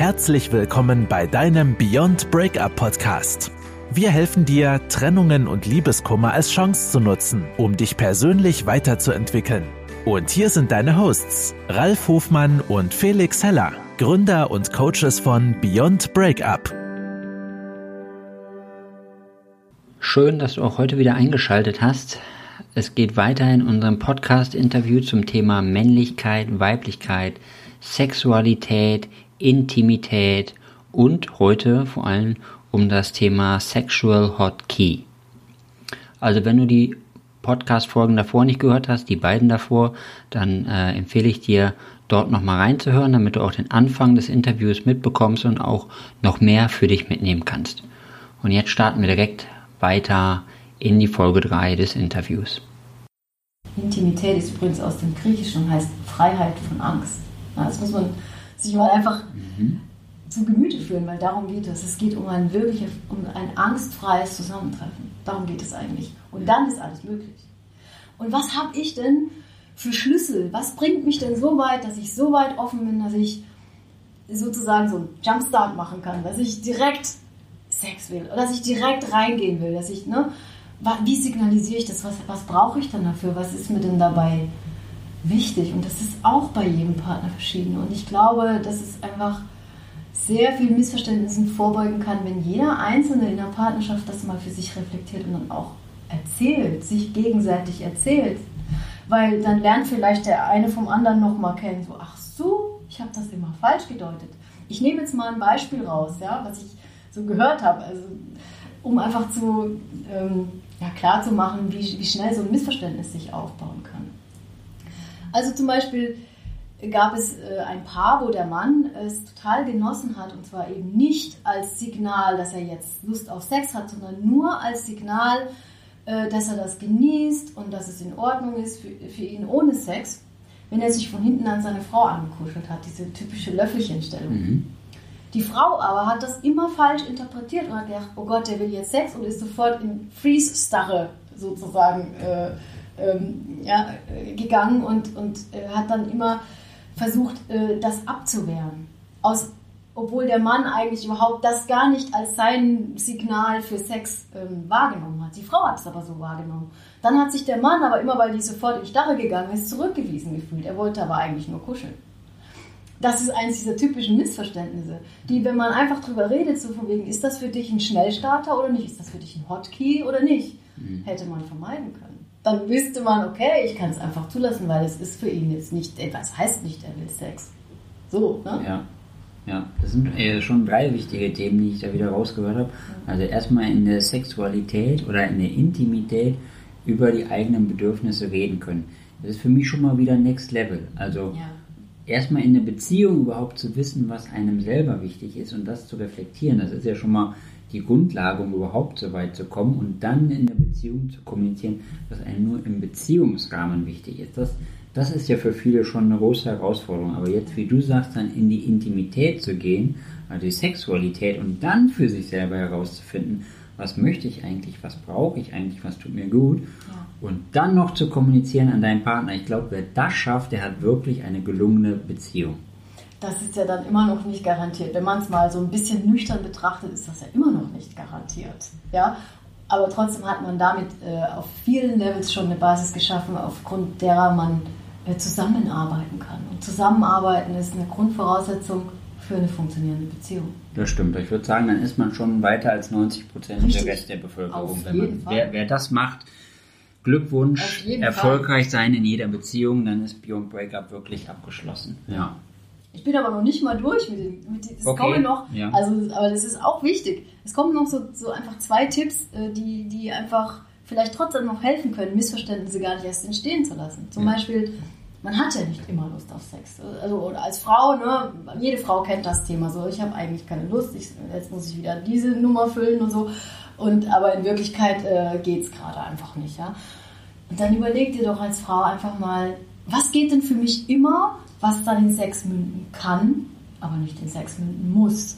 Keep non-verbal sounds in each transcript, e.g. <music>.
Herzlich willkommen bei deinem Beyond Breakup Podcast. Wir helfen dir, Trennungen und Liebeskummer als Chance zu nutzen, um dich persönlich weiterzuentwickeln. Und hier sind deine Hosts, Ralf Hofmann und Felix Heller, Gründer und Coaches von Beyond Breakup. Schön, dass du auch heute wieder eingeschaltet hast. Es geht weiter in unserem Podcast-Interview zum Thema Männlichkeit, Weiblichkeit, Sexualität, Intimität und heute vor allem um das Thema Sexual Hot Key. Also wenn du die Podcast-Folgen davor nicht gehört hast, die beiden davor, dann äh, empfehle ich dir, dort nochmal reinzuhören, damit du auch den Anfang des Interviews mitbekommst und auch noch mehr für dich mitnehmen kannst. Und jetzt starten wir direkt weiter in die Folge 3 des Interviews. Intimität ist übrigens aus dem Griechischen und heißt Freiheit von Angst. Das muss man sich mal einfach mhm. zu Gemüte führen, weil darum geht es. Es geht um ein wirklich um ein angstfreies Zusammentreffen. Darum geht es eigentlich. Und dann ist alles möglich. Und was habe ich denn für Schlüssel? Was bringt mich denn so weit, dass ich so weit offen bin, dass ich sozusagen so einen Jumpstart machen kann, dass ich direkt Sex will oder dass ich direkt reingehen will, dass ich, ne, wie signalisiere ich das? Was, was brauche ich dann dafür? Was ist mir denn dabei wichtig? Und das ist auch bei jedem Partner verschieden. Und ich glaube, dass es einfach sehr viel Missverständnissen vorbeugen kann, wenn jeder Einzelne in der Partnerschaft das mal für sich reflektiert und dann auch erzählt, sich gegenseitig erzählt. Weil dann lernt vielleicht der eine vom anderen nochmal kennen, so, ach so, ich habe das immer falsch gedeutet. Ich nehme jetzt mal ein Beispiel raus, ja, was ich so gehört habe, also, um einfach zu ähm, ja, klar zu machen, wie, wie schnell so ein Missverständnis sich aufbauen kann. Also zum Beispiel gab es äh, ein Paar, wo der Mann es total genossen hat und zwar eben nicht als Signal, dass er jetzt Lust auf Sex hat, sondern nur als Signal, äh, dass er das genießt und dass es in Ordnung ist für, für ihn ohne Sex, wenn er sich von hinten an seine Frau angekuschelt hat, diese typische Löffelchenstellung. Mhm. Die Frau aber hat das immer falsch interpretiert und hat gedacht, oh Gott, der will jetzt Sex und ist sofort in Freeze-Starre sozusagen äh, ähm, ja, gegangen und, und äh, hat dann immer versucht, äh, das abzuwehren. Aus, obwohl der Mann eigentlich überhaupt das gar nicht als sein Signal für Sex ähm, wahrgenommen hat. Die Frau hat es aber so wahrgenommen. Dann hat sich der Mann aber immer, weil die sofort in Starre gegangen ist, zurückgewiesen gefühlt. Er wollte aber eigentlich nur kuscheln das ist eines dieser typischen Missverständnisse, die, wenn man einfach drüber redet, so von wegen, ist das für dich ein Schnellstarter oder nicht? Ist das für dich ein Hotkey oder nicht? Mhm. Hätte man vermeiden können. Dann wüsste man, okay, ich kann es einfach zulassen, weil es ist für ihn jetzt nicht, was heißt nicht, er will Sex. So, ne? Ja. Ja, das sind äh, schon drei wichtige Themen, die ich da wieder rausgehört habe. Also erstmal in der Sexualität oder in der Intimität über die eigenen Bedürfnisse reden können. Das ist für mich schon mal wieder Next Level. Also ja erstmal in der Beziehung überhaupt zu wissen, was einem selber wichtig ist und das zu reflektieren, das ist ja schon mal die Grundlage, um überhaupt so weit zu kommen und dann in der Beziehung zu kommunizieren, was einem nur im Beziehungsrahmen wichtig ist. Das, das ist ja für viele schon eine große Herausforderung. Aber jetzt, wie du sagst, dann in die Intimität zu gehen, also die Sexualität und dann für sich selber herauszufinden, was möchte ich eigentlich, was brauche ich eigentlich, was tut mir gut. Ja und dann noch zu kommunizieren an deinen Partner. Ich glaube, wer das schafft, der hat wirklich eine gelungene Beziehung. Das ist ja dann immer noch nicht garantiert. Wenn man es mal so ein bisschen nüchtern betrachtet, ist das ja immer noch nicht garantiert. Ja? Aber trotzdem hat man damit äh, auf vielen Levels schon eine Basis geschaffen, aufgrund derer man äh, zusammenarbeiten kann. Und zusammenarbeiten ist eine Grundvoraussetzung für eine funktionierende Beziehung. Das stimmt. Ich würde sagen, dann ist man schon weiter als 90 Prozent der Rest der Bevölkerung. Auf jeden man, wer, wer das macht, Glückwunsch, erfolgreich Fall. sein in jeder Beziehung, dann ist Beyond Breakup wirklich abgeschlossen. Ja. Ich bin aber noch nicht mal durch mit dem. Mit dem es okay. kommen noch, ja. also, aber das ist auch wichtig. Es kommen noch so, so einfach zwei Tipps, äh, die, die einfach vielleicht trotzdem noch helfen können, Missverständnisse gar nicht erst entstehen zu lassen. Zum ja. Beispiel, man hat ja nicht immer Lust auf Sex. Also als Frau, ne, jede Frau kennt das Thema so. Ich habe eigentlich keine Lust, ich, jetzt muss ich wieder diese Nummer füllen und so. Und, aber in Wirklichkeit äh, geht es gerade einfach nicht. Ja? Und dann überleg dir doch als Frau einfach mal, was geht denn für mich immer, was dann in Sex münden kann, aber nicht in Sex münden muss.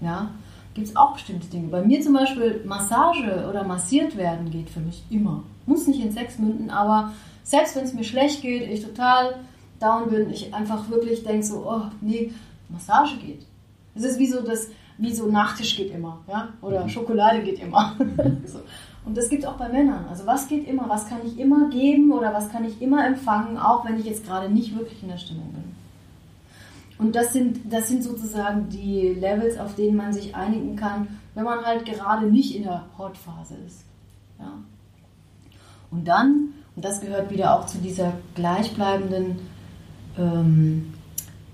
Ja? Gibt es auch bestimmte Dinge. Bei mir zum Beispiel Massage oder massiert werden geht für mich immer. Muss nicht in Sex münden, aber selbst wenn es mir schlecht geht, ich total down bin, ich einfach wirklich denke so, oh nee, Massage geht Es ist wie so das, wie so Nachtisch geht immer, ja, oder mhm. Schokolade geht immer. <laughs> so. Und das gibt es auch bei Männern. Also was geht immer, was kann ich immer geben oder was kann ich immer empfangen, auch wenn ich jetzt gerade nicht wirklich in der Stimmung bin. Und das sind, das sind sozusagen die Levels, auf denen man sich einigen kann, wenn man halt gerade nicht in der Hot-Phase ist. Ja. Und dann, und das gehört wieder auch zu dieser gleichbleibenden ähm,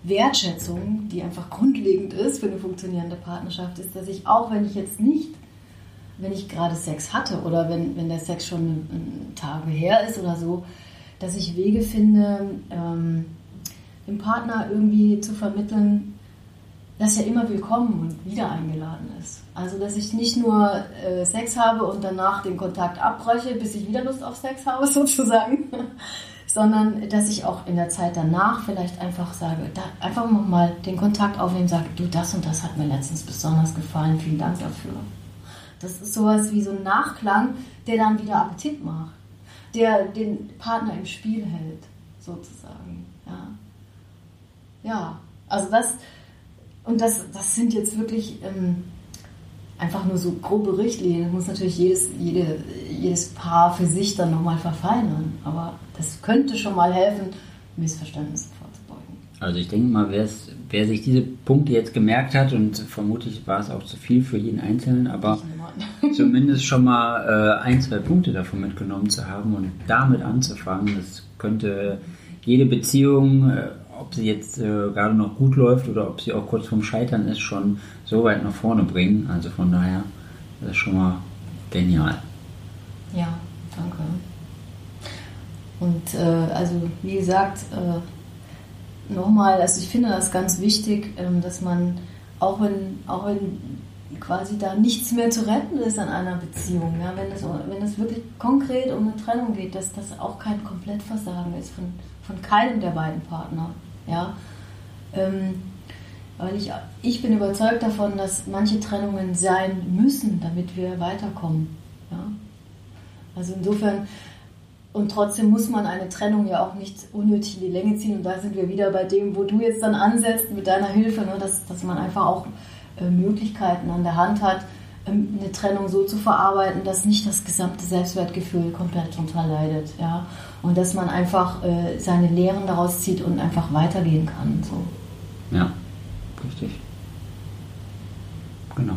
Wertschätzung, die einfach grundlegend ist für eine funktionierende Partnerschaft, ist, dass ich auch, wenn ich jetzt nicht, wenn ich gerade Sex hatte oder wenn, wenn der Sex schon Tage her ist oder so, dass ich Wege finde, ähm, dem Partner irgendwie zu vermitteln, dass er immer willkommen und wieder eingeladen ist. Also, dass ich nicht nur äh, Sex habe und danach den Kontakt abbreche, bis ich wieder Lust auf Sex habe, <laughs> sozusagen, sondern dass ich auch in der Zeit danach vielleicht einfach sage, da, einfach nochmal den Kontakt aufnehmen, sage, du, das und das hat mir letztens besonders gefallen, vielen Dank dafür. Das ist sowas wie so ein Nachklang, der dann wieder Appetit macht, der den Partner im Spiel hält, sozusagen. Ja ja, also das, und das, das sind jetzt wirklich ähm, einfach nur so grobe Richtlinien. Das muss natürlich jedes, jede, jedes Paar für sich dann nochmal verfeinern. Aber das könnte schon mal helfen, Missverständnisse. Also ich denke mal, wer sich diese Punkte jetzt gemerkt hat, und vermutlich war es auch zu viel für jeden Einzelnen, aber <laughs> zumindest schon mal äh, ein, zwei Punkte davon mitgenommen zu haben und damit anzufangen, das könnte jede Beziehung äh, ob sie jetzt äh, gerade noch gut läuft oder ob sie auch kurz vorm Scheitern ist, schon so weit nach vorne bringen. Also von daher, das ist schon mal genial. Ja, danke. Und äh, also wie gesagt, äh, nochmal, also ich finde das ganz wichtig, ähm, dass man auch wenn, auch wenn quasi da nichts mehr zu retten ist an einer Beziehung, ja, wenn, es, wenn es wirklich konkret um eine Trennung geht, dass das auch kein Komplettversagen ist von, von keinem der beiden Partner. Ja? Ähm, weil ich, ich bin überzeugt davon, dass manche Trennungen sein müssen, damit wir weiterkommen. Ja? Also insofern, und trotzdem muss man eine Trennung ja auch nicht unnötig in die Länge ziehen. Und da sind wir wieder bei dem, wo du jetzt dann ansetzt mit deiner Hilfe, ne? dass, dass man einfach auch äh, Möglichkeiten an der Hand hat, ähm, eine Trennung so zu verarbeiten, dass nicht das gesamte Selbstwertgefühl komplett drunter leidet. Ja? Und dass man einfach äh, seine Lehren daraus zieht und einfach weitergehen kann. So. Ja, richtig. Genau.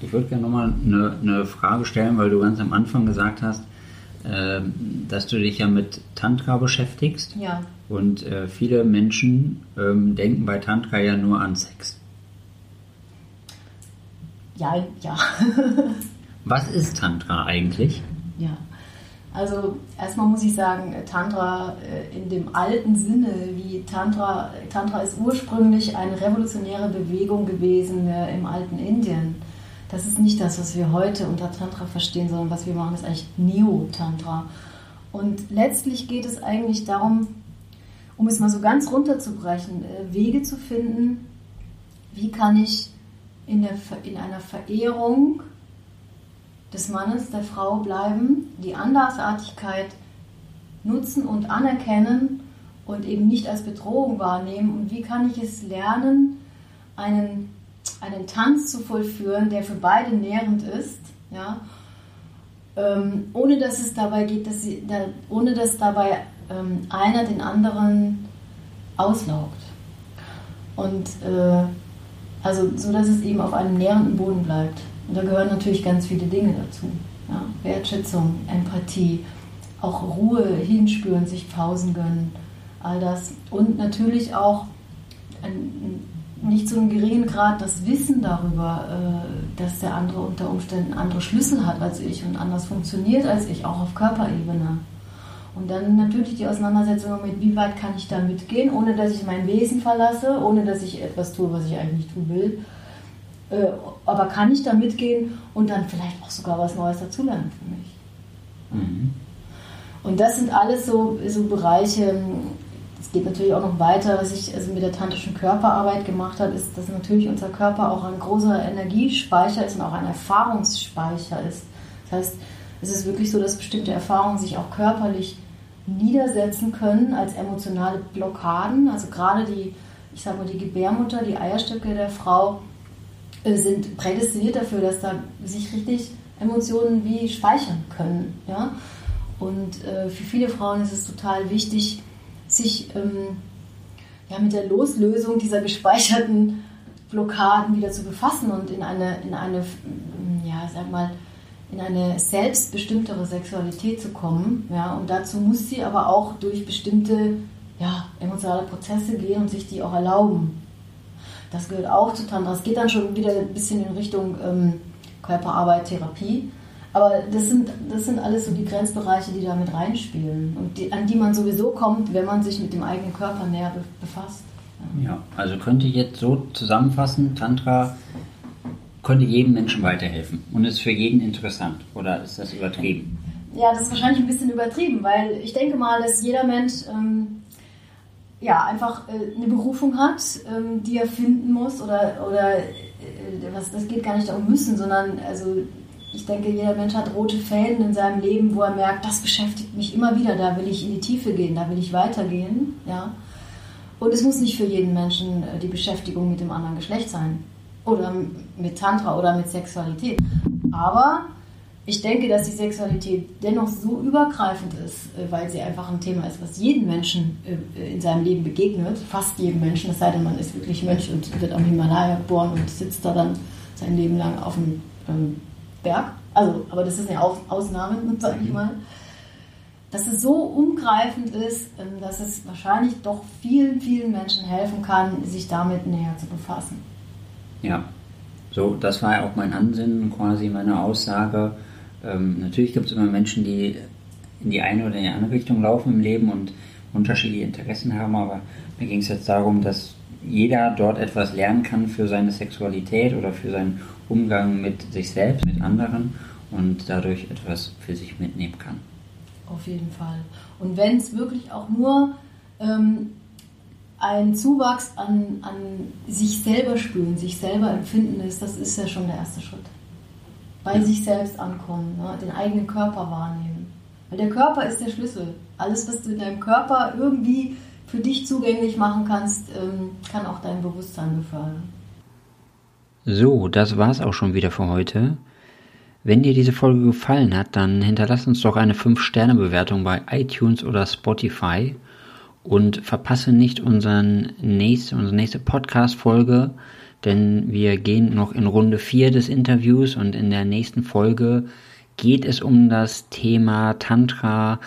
Ich würde gerne nochmal eine, eine Frage stellen, weil du ganz am Anfang gesagt hast, dass du dich ja mit Tantra beschäftigst. Ja. Und äh, viele Menschen ähm, denken bei Tantra ja nur an Sex. Ja, ja. <laughs> Was ist Tantra eigentlich? Ja. Also erstmal muss ich sagen, Tantra äh, in dem alten Sinne, wie Tantra, Tantra ist ursprünglich eine revolutionäre Bewegung gewesen äh, im alten Indien. Das ist nicht das, was wir heute unter Tantra verstehen, sondern was wir machen, ist eigentlich Neo-Tantra. Und letztlich geht es eigentlich darum, um es mal so ganz runterzubrechen, äh, Wege zu finden, wie kann ich in, der, in einer Verehrung des Mannes, der Frau bleiben, die Andersartigkeit nutzen und anerkennen und eben nicht als Bedrohung wahrnehmen. Und wie kann ich es lernen, einen, einen Tanz zu vollführen, der für beide nährend ist, ja, ähm, ohne dass es dabei geht, dass sie, da, ohne dass dabei ähm, einer den anderen auslaugt. Und äh, also so, dass es eben auf einem nährenden Boden bleibt. Und da gehören natürlich ganz viele Dinge dazu. Ja? Wertschätzung, Empathie, auch Ruhe, hinspüren, sich Pausen gönnen, all das. Und natürlich auch ein, nicht zu einem geringen Grad das Wissen darüber, äh, dass der andere unter Umständen andere Schlüssel hat als ich und anders funktioniert als ich, auch auf Körperebene. Und dann natürlich die Auseinandersetzung mit, wie weit kann ich da mitgehen, ohne dass ich mein Wesen verlasse, ohne dass ich etwas tue, was ich eigentlich nicht tun will. Äh, aber kann ich da mitgehen und dann vielleicht auch sogar was Neues dazulernen für mich. Mhm. Und das sind alles so, so Bereiche, es geht natürlich auch noch weiter, was ich also mit der tantrischen Körperarbeit gemacht habe, ist, dass natürlich unser Körper auch ein großer Energiespeicher ist und auch ein Erfahrungsspeicher ist. Das heißt, es ist wirklich so, dass bestimmte Erfahrungen sich auch körperlich niedersetzen können als emotionale Blockaden. Also gerade die, ich sage mal, die Gebärmutter, die Eierstöcke der Frau äh, sind prädestiniert dafür, dass da sich richtig Emotionen wie speichern können. Ja? Und äh, für viele Frauen ist es total wichtig, sich ähm, ja, mit der Loslösung dieser gespeicherten Blockaden wieder zu befassen und in eine, in eine, ja, sag mal, in eine selbstbestimmtere Sexualität zu kommen. Ja, und dazu muss sie aber auch durch bestimmte ja, emotionale Prozesse gehen und sich die auch erlauben. Das gehört auch zu Tantra. Es geht dann schon wieder ein bisschen in Richtung ähm, Körperarbeit, Therapie. Aber das sind, das sind alles so die Grenzbereiche, die da mit reinspielen und die, an die man sowieso kommt, wenn man sich mit dem eigenen Körper näher befasst. Ja, also könnte ich jetzt so zusammenfassen, Tantra könnte jedem Menschen weiterhelfen und ist für jeden interessant oder ist das übertrieben? Ja, das ist wahrscheinlich ein bisschen übertrieben, weil ich denke mal, dass jeder Mensch ähm, ja, einfach äh, eine Berufung hat, ähm, die er finden muss oder, oder äh, was, das geht gar nicht darum müssen, sondern also ich denke, jeder Mensch hat rote Fäden in seinem Leben, wo er merkt, das beschäftigt mich immer wieder, da will ich in die Tiefe gehen, da will ich weitergehen. Ja? Und es muss nicht für jeden Menschen äh, die Beschäftigung mit dem anderen Geschlecht sein oder mit Tantra oder mit Sexualität. Aber ich denke, dass die Sexualität dennoch so übergreifend ist, äh, weil sie einfach ein Thema ist, was jedem Menschen äh, in seinem Leben begegnet, fast jedem Menschen, es sei denn, man ist wirklich Mönch und wird am Himalaya geboren und sitzt da dann sein Leben lang auf dem ähm, Berg. Also, aber das ist eine Ausnahme, sage ich mhm. mal. Dass es so umgreifend ist, ähm, dass es wahrscheinlich doch vielen, vielen Menschen helfen kann, sich damit näher zu befassen. Ja, so, das war ja auch mein Ansinnen, quasi meine Aussage ähm, natürlich gibt es immer Menschen, die in die eine oder in die andere Richtung laufen im Leben und unterschiedliche Interessen haben, aber mir ging es jetzt darum, dass jeder dort etwas lernen kann für seine Sexualität oder für seinen Umgang mit sich selbst, mit anderen und dadurch etwas für sich mitnehmen kann. Auf jeden Fall. Und wenn es wirklich auch nur ähm, ein Zuwachs an, an sich selber spüren, sich selber empfinden ist, das ist ja schon der erste Schritt bei sich selbst ankommen, ne? den eigenen Körper wahrnehmen. Weil der Körper ist der Schlüssel. Alles, was du in deinem Körper irgendwie für dich zugänglich machen kannst, ähm, kann auch dein Bewusstsein befördern. So, das war's auch schon wieder für heute. Wenn dir diese Folge gefallen hat, dann hinterlass uns doch eine 5-Sterne-Bewertung bei iTunes oder Spotify und verpasse nicht unseren nächste, unsere nächste Podcast-Folge denn wir gehen noch in Runde 4 des Interviews und in der nächsten Folge geht es um das Thema Tantra.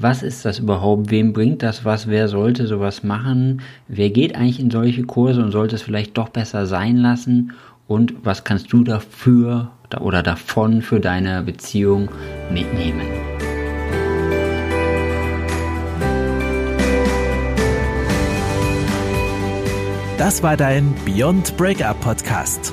Was ist das überhaupt? Wem bringt das was? Wer sollte sowas machen? Wer geht eigentlich in solche Kurse und sollte es vielleicht doch besser sein lassen? Und was kannst du dafür oder davon für deine Beziehung mitnehmen? Das war dein Beyond Breakup Podcast.